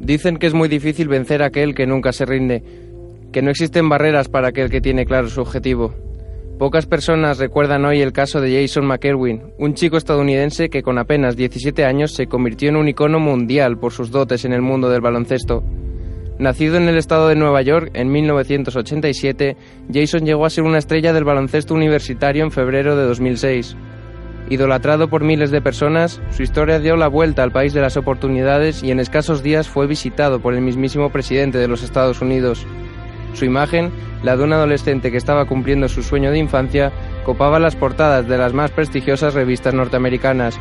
Dicen que es muy difícil vencer a aquel que nunca se rinde, que no existen barreras para aquel que tiene claro su objetivo. Pocas personas recuerdan hoy el caso de Jason McErwin, un chico estadounidense que con apenas 17 años se convirtió en un icono mundial por sus dotes en el mundo del baloncesto. Nacido en el estado de Nueva York en 1987, Jason llegó a ser una estrella del baloncesto universitario en febrero de 2006. Idolatrado por miles de personas, su historia dio la vuelta al país de las oportunidades y en escasos días fue visitado por el mismísimo presidente de los Estados Unidos. Su imagen, la de un adolescente que estaba cumpliendo su sueño de infancia, copaba las portadas de las más prestigiosas revistas norteamericanas.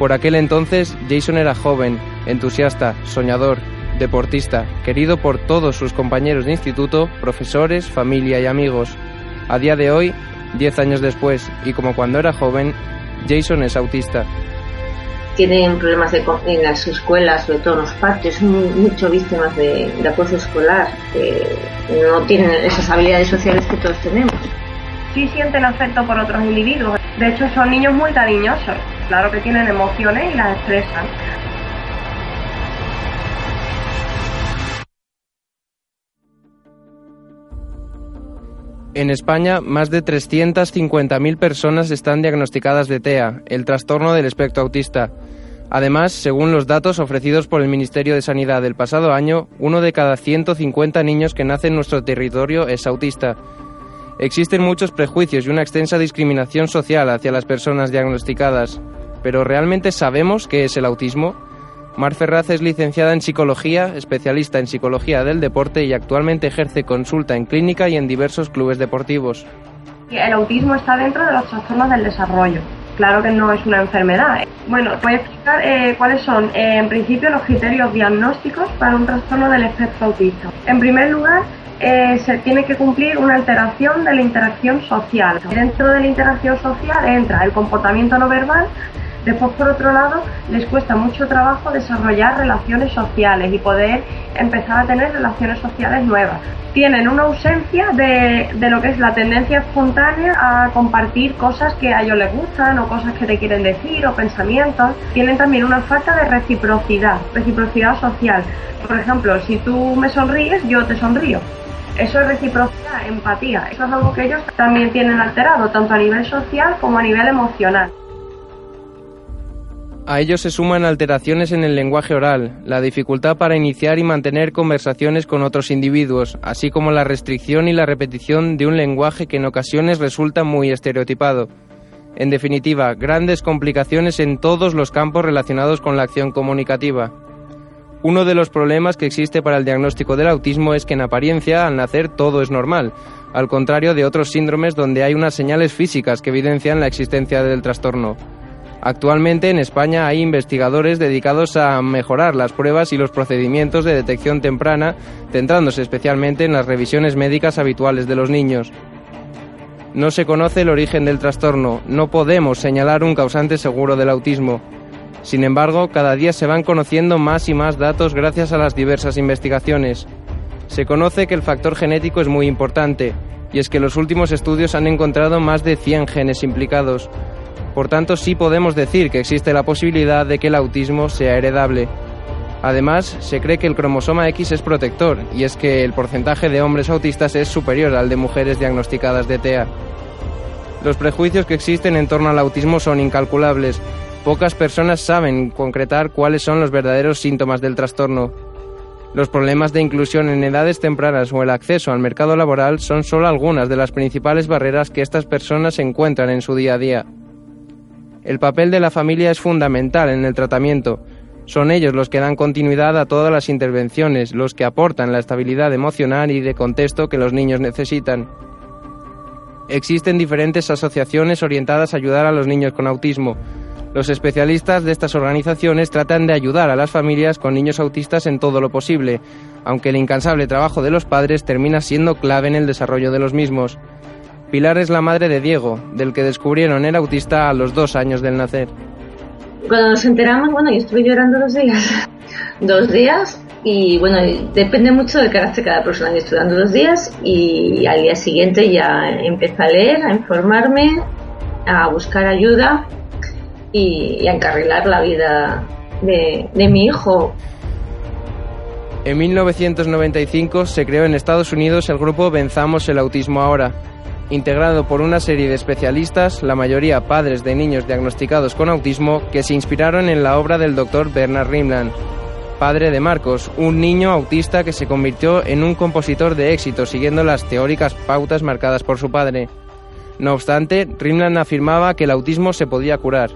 Por aquel entonces, Jason era joven, entusiasta, soñador, deportista, querido por todos sus compañeros de instituto, profesores, familia y amigos. A día de hoy, diez años después, y como cuando era joven, Jason es autista. Tienen problemas de, en su escuela, sobre todo en los patios, mucho víctimas de, de acoso escolar, que no tienen esas habilidades sociales que todos tenemos. Sí sienten afecto por otros individuos. De hecho, son niños muy cariñosos. Claro que tienen emociones y las expresan. En España, más de 350.000 personas están diagnosticadas de TEA, el trastorno del espectro autista. Además, según los datos ofrecidos por el Ministerio de Sanidad del pasado año, uno de cada 150 niños que nacen en nuestro territorio es autista. Existen muchos prejuicios y una extensa discriminación social hacia las personas diagnosticadas. Pero ¿realmente sabemos qué es el autismo? Mar Ferraz es licenciada en psicología, especialista en psicología del deporte y actualmente ejerce consulta en clínica y en diversos clubes deportivos. El autismo está dentro de los trastornos del desarrollo. Claro que no es una enfermedad. Bueno, voy a explicar eh, cuáles son, eh, en principio, los criterios diagnósticos para un trastorno del espectro autista. En primer lugar, eh, se tiene que cumplir una alteración de la interacción social. Dentro de la interacción social entra el comportamiento no verbal, Después, por otro lado, les cuesta mucho trabajo desarrollar relaciones sociales y poder empezar a tener relaciones sociales nuevas. Tienen una ausencia de, de, lo que es la tendencia espontánea a compartir cosas que a ellos les gustan o cosas que te quieren decir o pensamientos. Tienen también una falta de reciprocidad, reciprocidad social. Por ejemplo, si tú me sonríes, yo te sonrío. Eso es reciprocidad, empatía. Eso es algo que ellos también tienen alterado, tanto a nivel social como a nivel emocional. A ello se suman alteraciones en el lenguaje oral, la dificultad para iniciar y mantener conversaciones con otros individuos, así como la restricción y la repetición de un lenguaje que en ocasiones resulta muy estereotipado. En definitiva, grandes complicaciones en todos los campos relacionados con la acción comunicativa. Uno de los problemas que existe para el diagnóstico del autismo es que en apariencia al nacer todo es normal, al contrario de otros síndromes donde hay unas señales físicas que evidencian la existencia del trastorno. Actualmente en España hay investigadores dedicados a mejorar las pruebas y los procedimientos de detección temprana, centrándose especialmente en las revisiones médicas habituales de los niños. No se conoce el origen del trastorno, no podemos señalar un causante seguro del autismo. Sin embargo, cada día se van conociendo más y más datos gracias a las diversas investigaciones. Se conoce que el factor genético es muy importante, y es que los últimos estudios han encontrado más de 100 genes implicados, por tanto, sí podemos decir que existe la posibilidad de que el autismo sea heredable. Además, se cree que el cromosoma X es protector, y es que el porcentaje de hombres autistas es superior al de mujeres diagnosticadas de TEA. Los prejuicios que existen en torno al autismo son incalculables. Pocas personas saben concretar cuáles son los verdaderos síntomas del trastorno. Los problemas de inclusión en edades tempranas o el acceso al mercado laboral son solo algunas de las principales barreras que estas personas encuentran en su día a día. El papel de la familia es fundamental en el tratamiento. Son ellos los que dan continuidad a todas las intervenciones, los que aportan la estabilidad emocional y de contexto que los niños necesitan. Existen diferentes asociaciones orientadas a ayudar a los niños con autismo. Los especialistas de estas organizaciones tratan de ayudar a las familias con niños autistas en todo lo posible, aunque el incansable trabajo de los padres termina siendo clave en el desarrollo de los mismos. Pilar es la madre de Diego, del que descubrieron el autista a los dos años del nacer. Cuando nos enteramos, bueno, yo estuve llorando dos días. dos días y bueno, depende mucho del carácter de cada persona. Yo estuve dando dos días y al día siguiente ya empecé a leer, a informarme, a buscar ayuda y, a encarrilar la vida de, de mi hijo. En 1995 se creó en Estados Unidos el grupo Venzamos el Autismo Ahora, integrado por una serie de especialistas, la mayoría padres de niños diagnosticados con autismo, que se inspiraron en la obra del doctor Bernard Rimland, padre de Marcos, un niño autista que se convirtió en un compositor de éxito siguiendo las teóricas pautas marcadas por su padre. No obstante, Rimland afirmaba que el autismo se podía curar.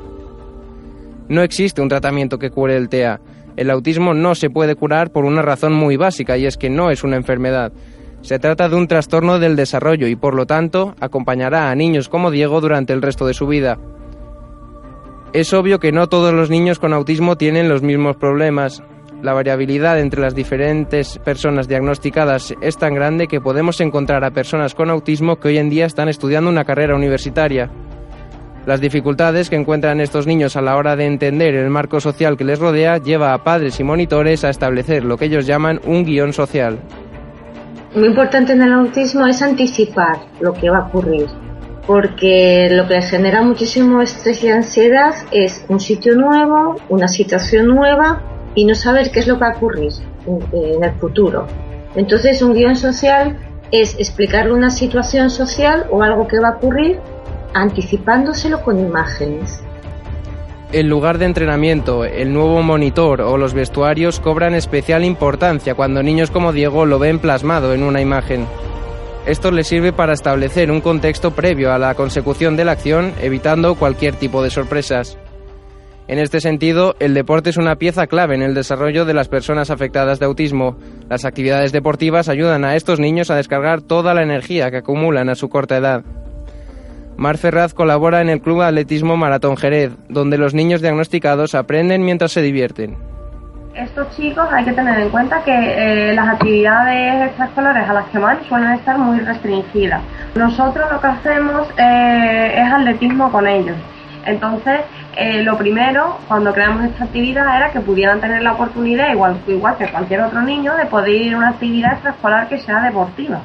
No existe un tratamiento que cure el TEA. El autismo no se puede curar por una razón muy básica y es que no es una enfermedad. Se trata de un trastorno del desarrollo y por lo tanto acompañará a niños como Diego durante el resto de su vida. Es obvio que no todos los niños con autismo tienen los mismos problemas. La variabilidad entre las diferentes personas diagnosticadas es tan grande que podemos encontrar a personas con autismo que hoy en día están estudiando una carrera universitaria. Las dificultades que encuentran estos niños a la hora de entender el marco social que les rodea lleva a padres y monitores a establecer lo que ellos llaman un guion social. Muy importante en el autismo es anticipar lo que va a ocurrir, porque lo que genera muchísimo estrés y ansiedad es un sitio nuevo, una situación nueva y no saber qué es lo que va a ocurrir en, el futuro. Entonces un guion social es explicarle una situación social o algo que va a ocurrir anticipándoselo con imágenes. El lugar de entrenamiento, el nuevo monitor o los vestuarios cobran especial importancia cuando niños como Diego lo ven plasmado en una imagen. Esto les sirve para establecer un contexto previo a la consecución de la acción, evitando cualquier tipo de sorpresas. En este sentido, el deporte es una pieza clave en el desarrollo de las personas afectadas de autismo. Las actividades deportivas ayudan a estos niños a descargar toda la energía que acumulan a su corta edad. Mar Ferraz colabora en el Club Atletismo Maratón Jerez, donde los niños diagnosticados aprenden mientras se divierten. Estos chicos hay que tener en cuenta que eh, las actividades extraescolares a las que van suelen estar muy restringidas. Nosotros lo que hacemos eh, es atletismo con ellos. Entonces, eh, lo primero, cuando creamos esta actividad, era que pudieran tener la oportunidad, igual, igual que cualquier otro niño, de poder ir a una actividad extraescolar que sea deportiva.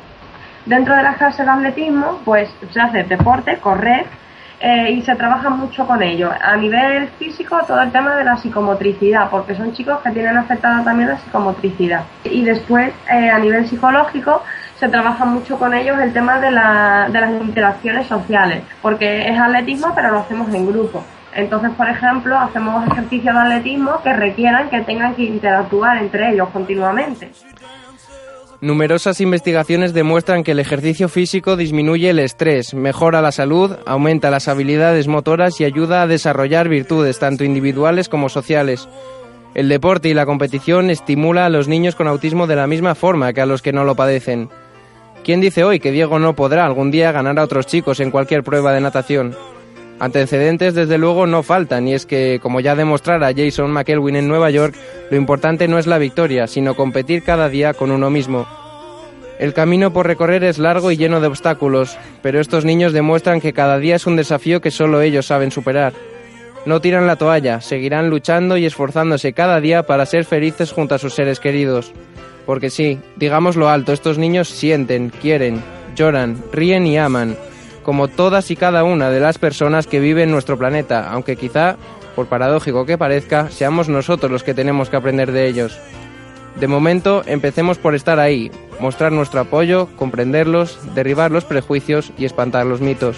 Dentro de las clases de atletismo, pues se hace deporte, correr, eh, y se trabaja mucho con ello. A nivel físico, todo el tema de la psicomotricidad, porque son chicos que tienen afectada también la psicomotricidad. Y después, eh, a nivel psicológico, se trabaja mucho con ellos el tema de, la, de las interacciones sociales, porque es atletismo, pero lo hacemos en grupo. Entonces, por ejemplo, hacemos ejercicios de atletismo que requieran que tengan que interactuar entre ellos continuamente. Numerosas investigaciones demuestran que el ejercicio físico disminuye el estrés, mejora la salud, aumenta las habilidades motoras y ayuda a desarrollar virtudes tanto individuales como sociales. El deporte y la competición estimula a los niños con autismo de la misma forma que a los que no lo padecen. ¿Quién dice hoy que Diego no podrá algún día ganar a otros chicos en cualquier prueba de natación? Antecedentes desde luego no faltan y es que, como ya demostrara Jason McElwin en Nueva York, lo importante no es la victoria, sino competir cada día con uno mismo. El camino por recorrer es largo y lleno de obstáculos, pero estos niños demuestran que cada día es un desafío que solo ellos saben superar. No tiran la toalla, seguirán luchando y esforzándose cada día para ser felices junto a sus seres queridos. Porque sí, digámoslo alto, estos niños sienten, quieren, lloran, ríen y aman, como todas y cada una de las personas que viven en nuestro planeta, aunque quizá, por paradójico que parezca, seamos nosotros los que tenemos que aprender de ellos. De momento, empecemos por estar ahí, mostrar nuestro apoyo, comprenderlos, derribar los prejuicios y espantar los mitos.